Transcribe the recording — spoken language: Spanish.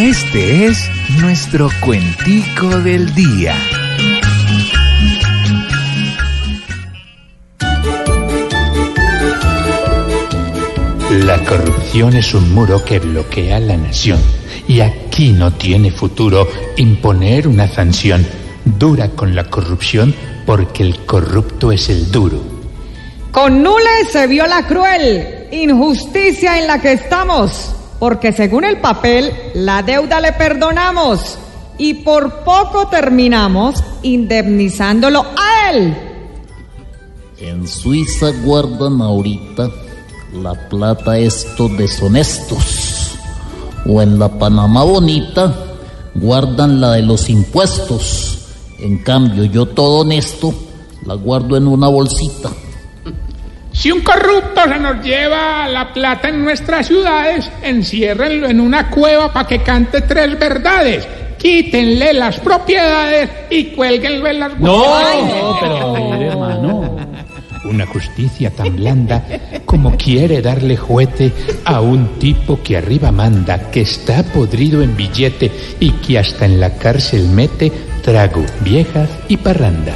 Este es nuestro cuentico del día. La corrupción es un muro que bloquea la nación y aquí no tiene futuro imponer una sanción dura con la corrupción porque el corrupto es el duro. Con Nules se vio la cruel injusticia en la que estamos, porque según el papel, la deuda le perdonamos y por poco terminamos indemnizándolo a él. En Suiza guardan ahorita la plata estos deshonestos. O en la Panamá bonita guardan la de los impuestos. En cambio, yo todo honesto la guardo en una bolsita. Si un corrupto se nos lleva la plata en nuestras ciudades, enciérrenlo en una cueva para que cante tres verdades. Quítenle las propiedades y cuélguenlo en las No, no, pero hermano. Una justicia tan blanda como quiere darle juguete a un tipo que arriba manda, que está podrido en billete y que hasta en la cárcel mete trago, viejas y parranda.